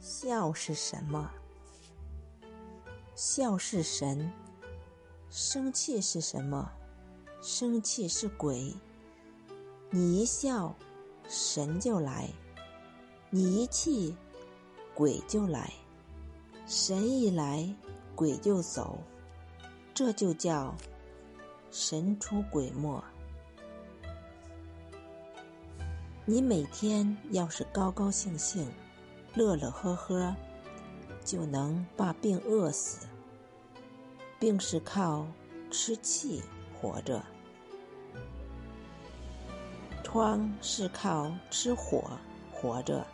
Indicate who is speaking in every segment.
Speaker 1: 笑是什么？笑是神。生气是什么？生气是鬼。你一笑，神就来；你一气，鬼就来。神一来，鬼就走。这就叫神出鬼没。你每天要是高高兴兴。乐乐呵呵，就能把病饿死。病是靠吃气活着，疮是靠吃火活着。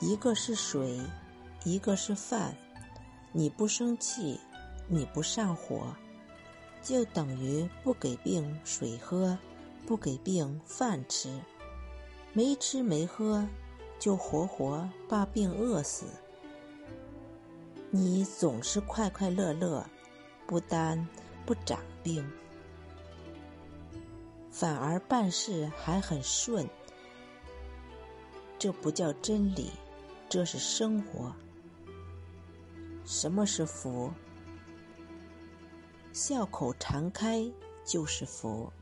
Speaker 1: 一个是水，一个是饭。你不生气，你不上火，就等于不给病水喝，不给病饭吃，没吃没喝。就活活把病饿死。你总是快快乐乐，不但不长病，反而办事还很顺。这不叫真理，这是生活。什么是福？笑口常开就是福。